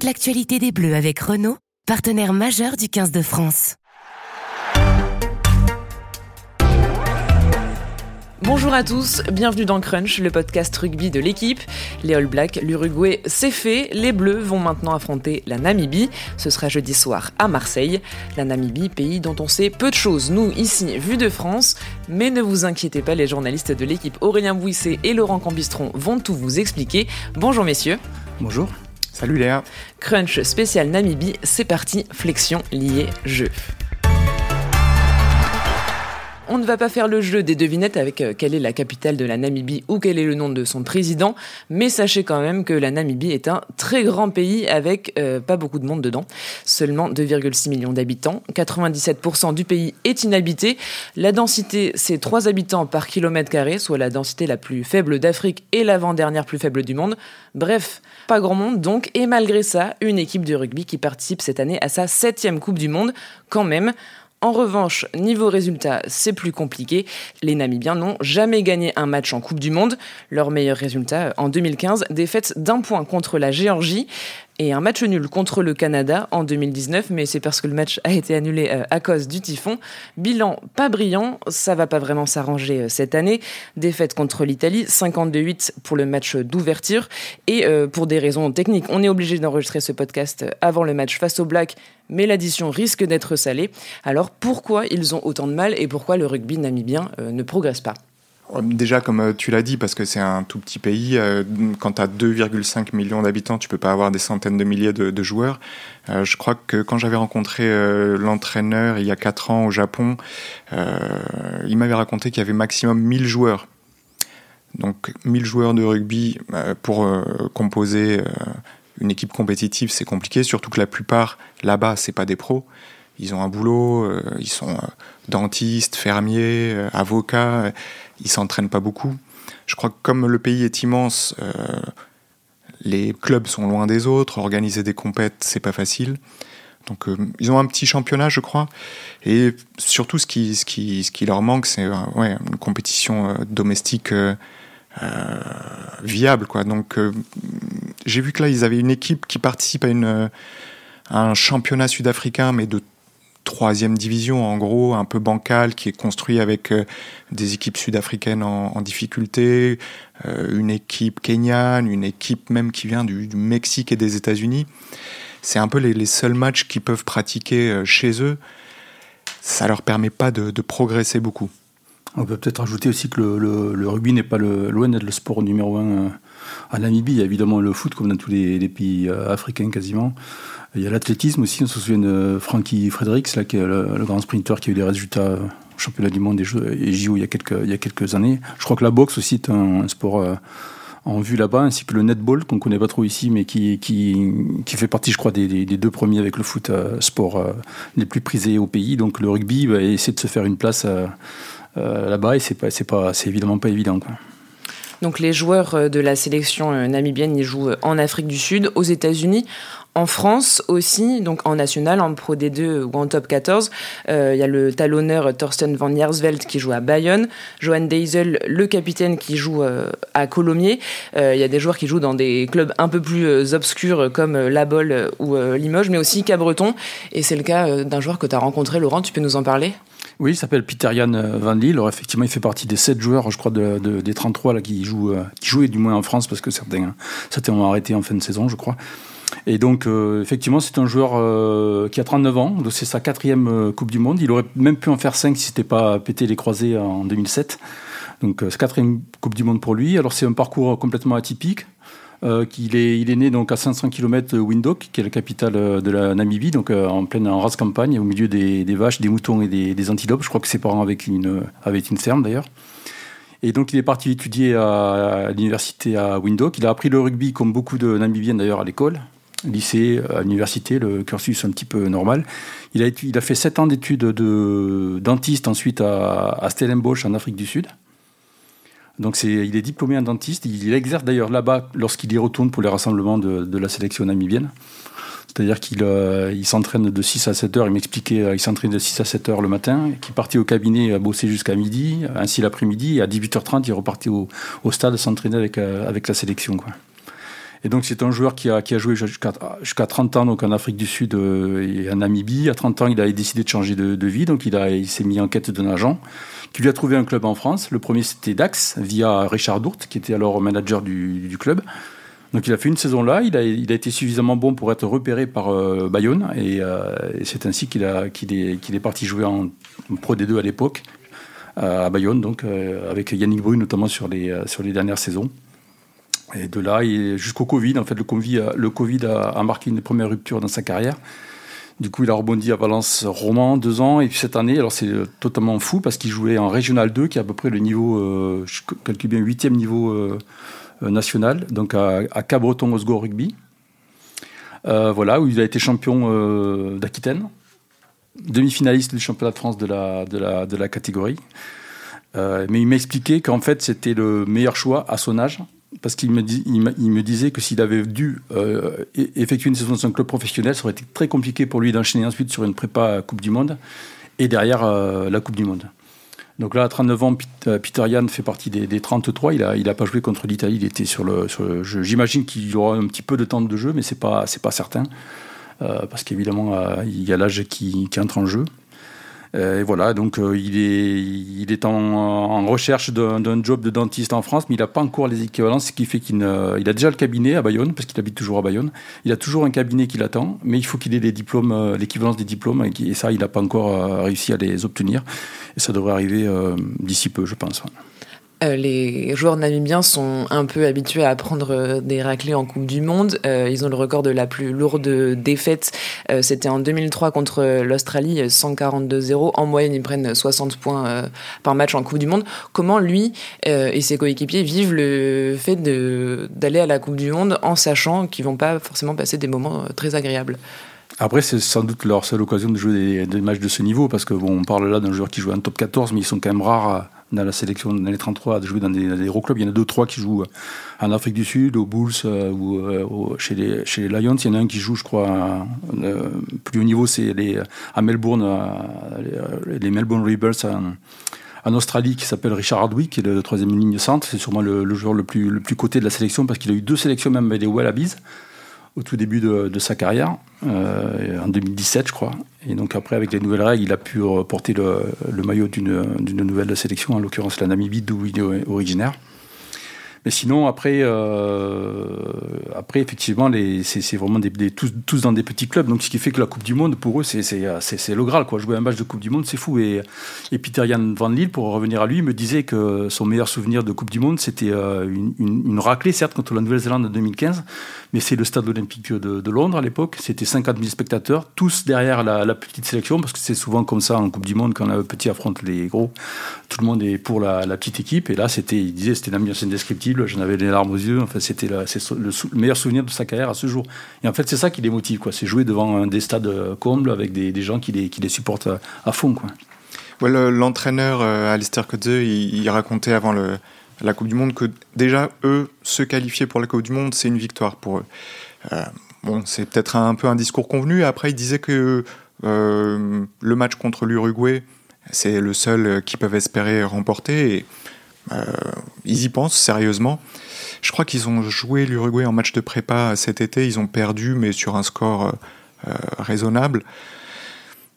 toute l'actualité des Bleus avec Renault, partenaire majeur du 15 de France. Bonjour à tous, bienvenue dans Crunch, le podcast rugby de l'équipe. Les All Blacks, l'Uruguay, c'est fait. Les Bleus vont maintenant affronter la Namibie. Ce sera jeudi soir à Marseille. La Namibie, pays dont on sait peu de choses, nous, ici, vu de France. Mais ne vous inquiétez pas, les journalistes de l'équipe Aurélien Bouisset et Laurent Cambistron vont tout vous expliquer. Bonjour messieurs. Bonjour. Salut Léa. Crunch spécial Namibie, c'est parti, flexion liée jeu. On ne va pas faire le jeu des devinettes avec euh, quelle est la capitale de la Namibie ou quel est le nom de son président, mais sachez quand même que la Namibie est un très grand pays avec euh, pas beaucoup de monde dedans, seulement 2,6 millions d'habitants, 97% du pays est inhabité, la densité c'est 3 habitants par kilomètre carré, soit la densité la plus faible d'Afrique et l'avant-dernière plus faible du monde, bref, pas grand monde donc, et malgré ça, une équipe de rugby qui participe cette année à sa septième Coupe du Monde, quand même, en revanche, niveau résultat, c'est plus compliqué. Les Namibiens n'ont jamais gagné un match en Coupe du Monde. Leur meilleur résultat en 2015, défaite d'un point contre la Géorgie et un match nul contre le Canada en 2019, mais c'est parce que le match a été annulé euh, à cause du typhon. Bilan pas brillant, ça va pas vraiment s'arranger euh, cette année. Défaite contre l'Italie, 52-8 pour le match d'ouverture. Et euh, pour des raisons techniques, on est obligé d'enregistrer ce podcast avant le match face au Black, mais l'addition risque d'être salée. Alors pourquoi ils ont autant de mal et pourquoi le rugby namibien ne progresse pas? Déjà, comme euh, tu l'as dit, parce que c'est un tout petit pays, euh, quand tu as 2,5 millions d'habitants, tu peux pas avoir des centaines de milliers de, joueurs. Euh, je crois que quand j'avais rencontré l'entraîneur il y a 4 ans au Japon, il m'avait raconté qu'il y avait maximum 1000 joueurs. Donc 1000 joueurs de rugby pour composer une équipe compétitive, c'est compliqué, surtout que la plupart là-bas, c'est pas des pros. Ils ont un boulot, ils sont dentistes, fermiers, avocats ils s'entraînent pas beaucoup. Je crois que comme le pays est immense, euh, les clubs sont loin des autres, organiser des compètes, c'est pas facile. Donc euh, ils ont un petit championnat, je crois. Et surtout, ce qui, ce qui, ce qui leur manque, c'est euh, ouais, une compétition domestique viable. Quoi. Donc j'ai vu que là, ils avaient une équipe qui participe à, une, à un championnat sud-africain, mais de troisième division, en gros, un peu bancal, qui est construit avec euh, des équipes sud-africaines en, difficulté, euh, une équipe kenyane, une équipe même qui vient du, Mexique et des États-Unis. C'est un peu les, seuls matchs qu'ils peuvent pratiquer euh, chez eux. Ça leur permet pas de, progresser beaucoup. On peut peut-être ajouter aussi que le, rugby n'est pas loin d'être le sport numéro un en Namibie. Il y a évidemment le foot, comme dans tous les pays africains quasiment. Il y a l'athlétisme aussi, on se souvient de Frankie Fredericks, là, qui est le, grand sprinter qui a eu des résultats au championnat du monde et JO il y, a quelques, années. Je crois que la boxe aussi est un, sport euh, en vue là-bas, ainsi que le netball, qu'on connaît pas trop ici, mais qui, qui, qui fait partie, je crois, des, deux premiers avec le foot euh, sport euh, les plus prisés au pays. Donc le rugby va essayer de se faire une place là-bas, et c'est pas, pas, évidemment pas évident. Quoi. Donc les joueurs de la sélection namibienne, ils jouent en Afrique du Sud, aux États-Unis. En France aussi, donc en national, en Pro D2 ou en Top 14, euh, il y a le talonneur Thorsten van Jersveld qui joue à Bayonne, Johan Deisel, le capitaine qui joue euh, à Colomiers. Euh, il y a des joueurs qui jouent dans des clubs un peu plus obscurs comme La Bolle ou Limoges, mais aussi Cabreton. Et c'est le cas d'un joueur que tu as rencontré, Laurent, tu peux nous en parler? Oui, il s'appelle Peter Jan Van Lille. Alors effectivement, il fait partie des 7 joueurs, je crois, de, des 33 là, qui, jouent, qui jouaient du moins en France, parce que certains, certains ont arrêté en fin de saison, je crois. Et donc, euh, effectivement, c'est un joueur euh, qui a 39 ans. C'est sa quatrième euh, Coupe du Monde. Il aurait même pu en faire 5 si c'était pas pété les croisés en 2007. Donc, c'est quatrième Coupe du Monde pour lui. Alors, c'est un parcours complètement atypique. il, est, il est né donc à 500 km de Windhoek, qui est la capitale de la Namibie, donc en pleine en race campagne, au milieu des, vaches, des moutons et des, antilopes. Je crois que ses parents avaient une, avaient une ferme d'ailleurs. Et donc il est parti étudier à, l'université à Windhoek. Il a appris le rugby comme beaucoup de Namibiens d'ailleurs à l'école lycée, à l'université, le cursus un petit peu normal. Il a, fait sept ans d'études de dentiste ensuite à, Stellenbosch en Afrique du Sud. Donc il est diplômé en dentiste. Il, exerce d'ailleurs là-bas lorsqu'il y retourne pour les rassemblements de, la sélection namibienne. C'est-à-dire qu'il euh, s'entraîne de 6 à 7 heures. Il m'expliquait, euh, il s'entraîne de 6 à 7 heures le matin, qu'il partait au cabinet à bosser jusqu'à midi, ainsi l'après-midi. Et à 18h30, il repartait au, au stade s'entraîner avec, euh, la sélection. Et donc c'est un joueur qui a, qui a joué jusqu'à jusqu'à 30 ans donc en Afrique du Sud et en Namibie. À 30 ans, il a décidé de changer de, vie, donc il, a, il s'est mis en quête d'un agent qui lui a trouvé un club en France. Le premier c'était Dax via Richard Dourte qui était alors manager du, club. Donc il a fait une saison là, il a, il a été suffisamment bon pour être repéré par euh, Bayonne et, euh, et c'est ainsi qu'il qu'il est qu'il est parti jouer en, Pro D2 à l'époque euh, à Bayonne donc avec Yannick Brune notamment sur les sur les dernières saisons. Et de là jusqu'au Covid en fait le Covid a, marqué une première rupture dans sa carrière. Du coup, il a rebondi à Valence Roman deux ans. Et puis cette année, alors c'est totalement fou parce qu'il jouait en Régional 2, qui est à peu près le niveau, euh, je calcule bien, huitième niveau euh, national, donc à, à Cabreton Osgo Rugby. Euh, voilà, où il a été champion euh, d'Aquitaine, demi-finaliste du championnat de France de la, de la, catégorie. Euh, mais il m'a expliqué qu'en fait, c'était le meilleur choix à son âge, parce qu'il me, disait que s'il avait dû euh, effectuer une saison dans un club professionnel, ça aurait été très compliqué pour lui d'enchaîner ensuite sur une prépa Coupe du Monde et derrière euh, la Coupe du Monde. Donc là, à 39 ans, Peter Yann fait partie des, des 33. Il n'a a pas joué contre l'Italie, il était sur le. J'imagine qu'il aura un petit peu de temps de jeu, mais ce n'est pas, pas certain. Euh, parce qu'évidemment, euh, il y a l'âge qui entre en jeu. Euh, et voilà, donc euh, il est, il est en, en recherche d'un job de dentiste en France, mais il n'a pas encore les équivalences, ce qui fait qu'il il a déjà le cabinet à Bayonne, parce qu'il habite toujours à Bayonne. Il a toujours un cabinet qui l'attend, mais il faut qu'il ait les diplômes, euh, l'équivalence des diplômes, et, et ça, il n'a pas encore réussi à les obtenir. Et ça devrait arriver d'ici peu, je pense. Euh, les joueurs namibiens sont un peu habitués à prendre euh, des raclés en Coupe du Monde. Euh, ils ont le record de la plus lourde défaite. C'était en 2003 contre l'Australie, 142-0. En moyenne, ils prennent 60 points par match en Coupe du Monde. Comment lui et ses coéquipiers vivent le fait d'aller à la Coupe du Monde en sachant qu'ils vont pas forcément passer des moments très agréables? Après, c'est sans doute leur seule occasion de jouer des, matchs de ce niveau, parce que bon, on parle là d'un joueur qui joue en top 14, mais ils sont quand même rares à, dans la sélection, dans les 33, de jouer dans des, des gros clubs. Il y en a deux, trois qui jouent en Afrique du Sud, aux Bulls euh, ou euh, chez, les, Lions. Il y en a un qui joue, je crois, euh, plus haut niveau, c'est à Melbourne, les, Melbourne Rebels en, en Australie qui s'appelle Richard Hardwick, qui est le troisième ligne centre. C'est sûrement le, le, joueur le plus, le plus coté de la sélection parce qu'il a eu deux sélections même avec les Wallabies au tout début de, sa carrière, euh, en 2017 je crois. Et donc après avec les nouvelles règles, il a pu porter le, le maillot d'une nouvelle sélection, en l'occurrence la Namibie d'où il est originaire. Mais sinon, après, euh, après effectivement, c'est vraiment tous, dans des petits clubs. Donc, ce qui fait que la Coupe du Monde, pour eux, c'est le Graal. Quoi. Jouer un match de Coupe du Monde, c'est fou. Et, et Peter Jan Van Lille, pour revenir à lui, me disait que son meilleur souvenir de Coupe du Monde, c'était euh, une, une, raclée, certes, contre la Nouvelle-Zélande en 2015. Mais c'est le stade olympique de, Londres à l'époque. C'était 50 000 spectateurs, tous derrière la, petite sélection, parce que c'est souvent comme ça en Coupe du Monde, quand le petit affronte les gros. Tout le monde est pour la, petite équipe. Et là, il disait, c'était une ambiance indescriptible j'en avais les larmes aux yeux. Enfin, c'était le, le, meilleur souvenir de sa carrière à ce jour. Et en fait, c'est ça qui les motive. C'est jouer devant des stades euh, combles avec des, gens qui les, supportent à, à fond, quoi. L'entraîneur euh, Alistair Kotze, il, racontait avant la Coupe du Monde que déjà, eux, se qualifier pour la Coupe du Monde, c'est une victoire pour eux. Euh, bon, c'est peut-être un, peu un discours convenu. Après, il disait que euh, le match contre l'Uruguay, c'est le seul qu'ils peuvent espérer remporter. Euh, ils y pensent sérieusement. Je crois qu'ils ont joué l'Uruguay en match de prépa cet été. Ils ont perdu, mais sur un score euh, raisonnable.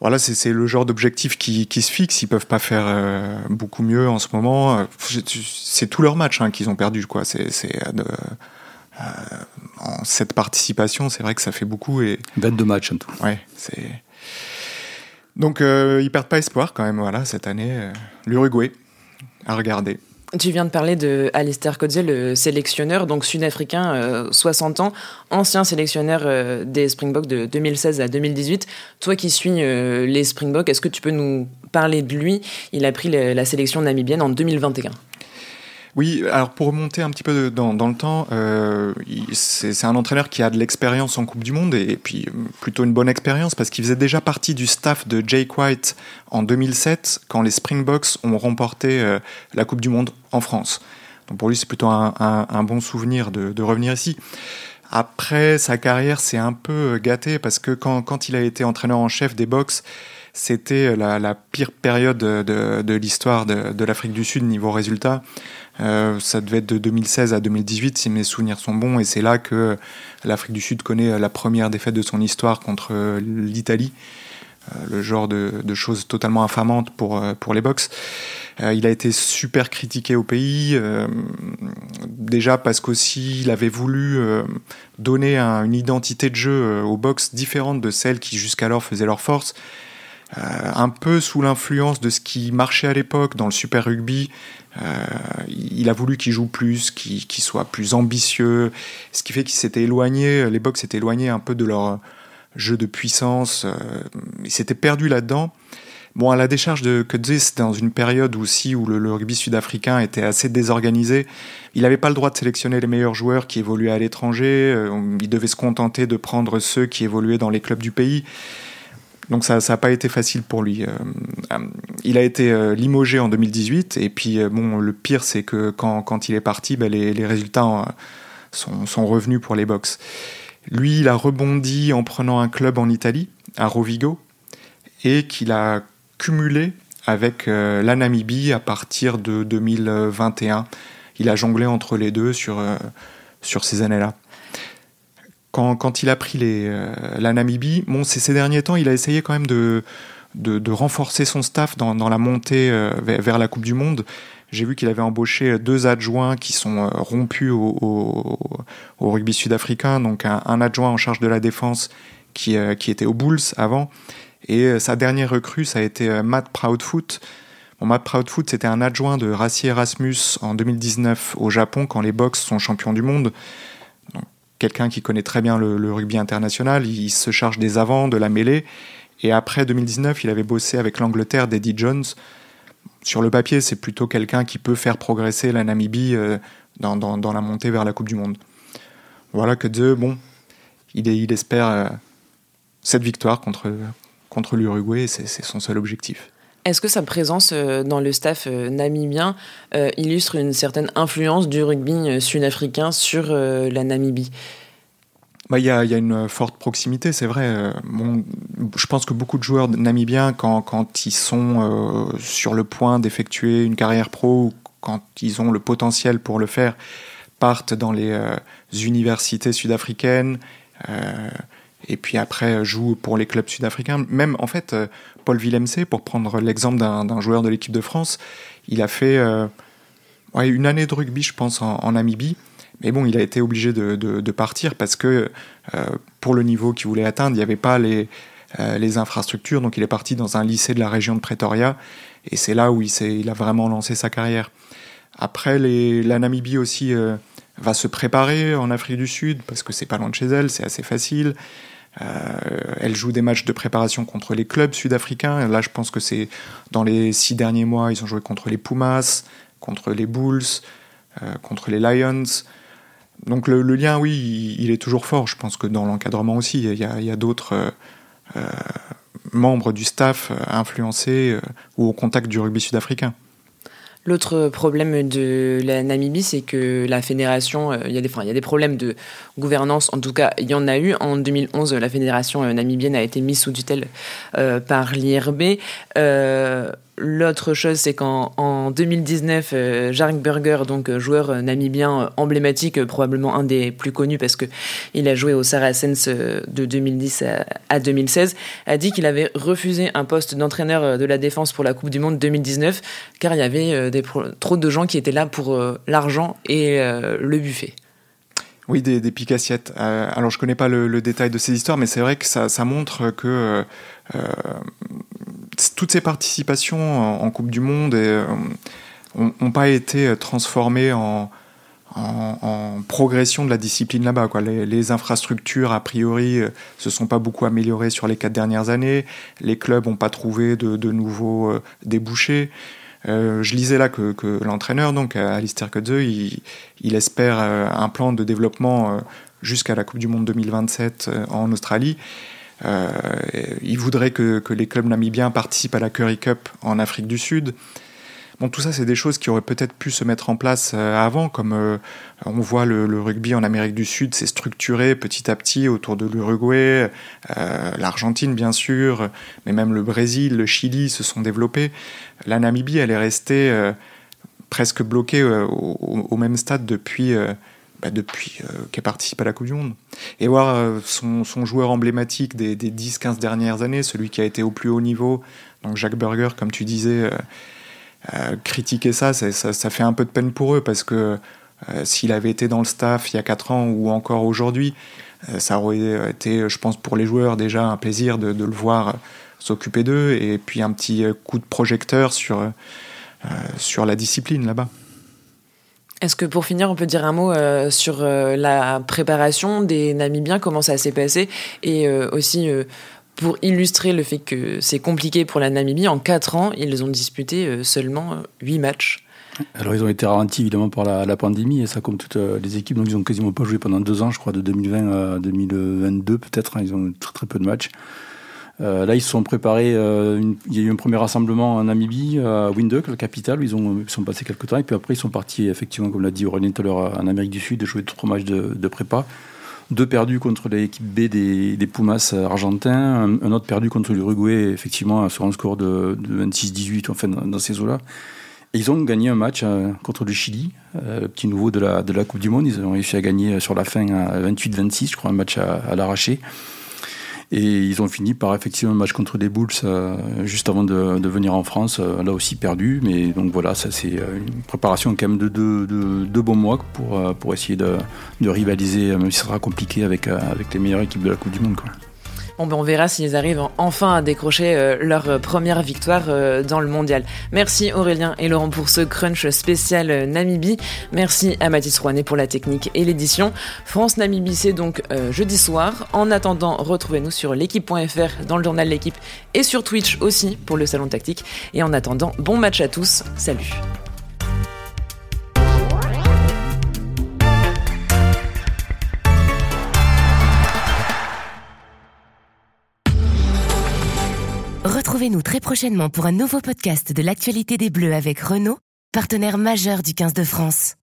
Voilà, c'est le genre d'objectif qui, qui, se fixe. Ils peuvent pas faire euh, beaucoup mieux en ce moment. C'est tout leur match hein, qu'ils ont perdu. Quoi. C'est euh, en cette participation, c'est vrai que ça fait beaucoup. Et... 22 matchs en tout. Ouais, c'est. Donc euh, ils perdent pas espoir quand même. Voilà, cette année, l'Uruguay à regarder. Tu viens de parler de Alistair Coetzee, le sélectionneur, donc sud-africain, euh, 60 ans, ancien sélectionneur euh, des Springboks de 2016 à 2018. Toi qui suis euh, les Springboks, est-ce que tu peux nous parler de lui? Il a pris la sélection namibienne en 2021. Oui, alors pour remonter un petit peu dans, dans le temps, euh, c'est un entraîneur qui a de l'expérience en Coupe du Monde et, puis plutôt une bonne expérience parce qu'il faisait déjà partie du staff de Jake White en 2007 quand les Springboks ont remporté euh, la Coupe du Monde en France. Donc pour lui, c'est plutôt un, un, un, bon souvenir de, de revenir ici. Après, sa carrière s'est un peu gâtée parce que quand, quand il a été entraîneur en chef des box, c'était la, la, pire période de, de l'histoire de, de l'Afrique du Sud niveau résultat. Ça devait être de 2016 à 2018 si mes souvenirs sont bons, et c'est là que l'Afrique du Sud connaît la première défaite de son histoire contre l'Italie. Euh, le genre de, choses totalement infamantes pour, euh, pour les box. Euh, il a été super critiqué au pays, déjà parce qu'aussi il avait voulu donner une identité de jeu aux box différente de celle qui jusqu'alors faisait leur force. Un peu sous l'influence de ce qui marchait à l'époque dans le Super Rugby. il a voulu qu'il joue plus, qu'il soit plus ambitieux, ce qui fait qu'il s'était éloigné, les box s'étaient éloignés un peu de leur, jeu de puissance. Euh, il s'était perdu là-dedans. Bon, à la décharge de Kudze, dans une période aussi où le, rugby sud-africain était assez désorganisé. Il n'avait pas le droit de sélectionner les meilleurs joueurs qui évoluaient à l'étranger. Euh, il devait se contenter de prendre ceux qui évoluaient dans les clubs du pays. Donc ça n'a pas été facile pour lui. Euh, il a été limogé en 2018. Et puis, bon, le pire, c'est que quand, quand, il est parti, ben, les, les, résultats sont, sont, revenus pour les box. Lui, il a rebondi en prenant un club en Italie, à Rovigo, et qu'il a cumulé avec euh, la Namibie à partir de 2021. Il a jonglé entre les deux sur, euh, sur ces années-là. Quand, il a pris euh, la Namibie, bon, ces derniers temps, il a essayé quand même de, renforcer son staff dans, la montée vers, la Coupe du Monde. J'ai vu qu'il avait embauché deux adjoints qui sont euh, rompus au, rugby sud-africain, donc un, adjoint en charge de la défense qui, euh, était aux Bulls avant, et euh, sa dernière recrue, ça a été Matt Proudfoot. Matt Proudfoot, c'était un adjoint de Rassi Erasmus en 2019 au Japon quand les Box sont champions du monde. Quelqu'un qui connaît très bien le, rugby international, il se charge des avants, de la mêlée. Et après 2019, il avait bossé avec l'Angleterre d'Eddie Jones sur le papier, c'est plutôt quelqu'un qui peut faire progresser la Namibie euh, dans, la montée vers la Coupe du Monde. Voilà que de bon, il, espère euh, cette victoire contre l'Uruguay, c'est son seul objectif. Est-ce que sa présence euh, dans le staff namibien illustre une certaine influence du rugby sud-africain sur la Namibie? Bah, il y, a, y, a, une forte proximité, c'est vrai. Euh, je pense que beaucoup de joueurs namibiens, quand, ils sont euh, sur le point d'effectuer une carrière pro, ou quand ils ont le potentiel pour le faire, partent dans les euh, universités sud-africaines, et puis après jouent pour les clubs sud-africains. Même, en fait, Paul Villemc, pour prendre l'exemple d'un joueur de l'équipe de France, il a fait ouais, une année de rugby, je pense, en, Namibie. Mais bon, il a été obligé de, partir parce que euh, pour le niveau qu'il voulait atteindre, il n'y avait pas les, euh, infrastructures. Donc il est parti dans un lycée de la région de Pretoria et c'est là où il, il a vraiment lancé sa carrière. Après, les, la Namibie aussi euh, va se préparer en Afrique du Sud parce que c'est pas loin de chez elle, c'est assez facile. elle joue des matchs de préparation contre les clubs sud-africains. Là, je pense que c'est dans les six derniers mois, ils ont joué contre les Pumas, contre les Bulls, contre les Lions. Donc le, lien, oui, il, est toujours fort. Je pense que dans l'encadrement aussi, il y a, d'autres euh, euh, membres du staff euh, influencés ou au contact du rugby sud-africain. L'autre problème de la Namibie, c'est que la fédération, il y, a des, il y a des problèmes de gouvernance, en tout cas, il y en a eu. En 2011, la fédération namibienne a été mise sous tutelle par l'IRB. L'autre chose, c'est qu'en 2019, euh, Burger, donc euh, joueur euh, namibien emblématique, probablement un des plus connus parce que il a joué au Saracens de 2010 à, 2016, a dit qu'il avait refusé un poste d'entraîneur de la défense pour la Coupe du Monde 2019 car il y avait trop de gens qui étaient là pour l'argent et le buffet. Oui, des, des piques assiettes. alors, je connais pas le, détail de ces histoires, mais c'est vrai que ça, montre que toutes ces participations en, Coupe du Monde n'ont euh, pas été transformées en, progression de la discipline là-bas. Les, infrastructures, a priori, euh, se sont pas beaucoup améliorées sur les quatre dernières années. Les clubs n'ont pas trouvé de, nouveaux euh, débouchés. je lisais là que, l'entraîneur, donc Alistair Kudze, il, espère un plan de développement jusqu'à la Coupe du Monde 2027 en Australie. Euh, il voudrait que, les clubs namibiens participent à la Curry Cup en Afrique du Sud. Bon, tout ça, c'est des choses qui auraient peut-être pu se mettre en place euh, avant, comme euh, on voit le, rugby en Amérique du Sud s'est structuré petit à petit autour de l'Uruguay, l'Argentine bien sûr, mais même le Brésil, le Chili se sont développés. La Namibie, elle est restée presque bloqué au, même stade depuis, bah, depuis qu'elle participe à la Coupe du Monde. Et voir son, joueur emblématique des, des 10-15 dernières années, celui qui a été au plus haut niveau, donc Jacques Berger, comme tu disais, critiquer ça, ça, fait un peu de peine pour eux parce que s'il avait été dans le staff il y a 4 ans ou encore aujourd'hui, euh, ça aurait été, je pense, pour les joueurs déjà un plaisir de, le voir s'occuper d'eux et puis un petit coup de projecteur sur, euh, sur la discipline là-bas. Est-ce que pour finir, on peut dire un mot euh, sur la préparation des Namibiens, comment ça s'est passé et aussi pour illustrer le fait que c'est compliqué pour la Namibie, en 4 ans, ils ont disputé seulement 8 matchs. Alors ils ont été ralentis évidemment par la, pandémie et ça comme toutes euh, les équipes, donc ils ont quasiment pas joué pendant deux ans, je crois, de 2020 à 2022 peut-être, hein. ils ont très très peu de matchs. Euh, là, ils se sont préparés. Euh, il y a eu un premier rassemblement en Namibie, à Windhoek, la capitale. Ils, ont, ils sont passés quelques temps. Et puis après, ils sont partis, effectivement, comme l'a dit Aurélien tout à l'heure, en Amérique du Sud, de jouer trois matchs de, prépa. Deux perdus contre l'équipe B des, des, Pumas argentins. Un, autre perdu contre l'Uruguay, effectivement, sur un score de, 26-18, enfin, dans ces eaux-là ils ont gagné un match euh, contre le Chili, euh, petit nouveau de la, de Coupe du Monde. Ils ont réussi à gagner euh, sur la fin à 28-26, je crois, un match à, l'arraché. Et ils ont fini par effectivement un match contre les Bulls juste avant de, de, venir en France, là aussi perdu. Mais donc voilà, ça c'est une préparation quand même de deux de, bons mois pour, pour essayer de, rivaliser, même si ça sera compliqué avec, avec les meilleures équipes de la Coupe du Monde. Quoi. Ben on verra s'ils arrivent enfin à décrocher euh, leur euh, première victoire euh, dans le mondial. Merci Aurélien et Laurent pour ce crunch spécial Namibie. Merci à Mathis Rouanet pour la technique et l'édition. France-Namibie, c'est donc jeudi soir. En attendant, retrouvez-nous sur l'équipe.fr dans le journal L'équipe et sur Twitch aussi pour le salon tactique. Et en attendant, bon match à tous. Salut. Retrouvez-nous très prochainement pour un nouveau podcast de l'actualité des Bleus avec Renault, partenaire majeur du 15 de France.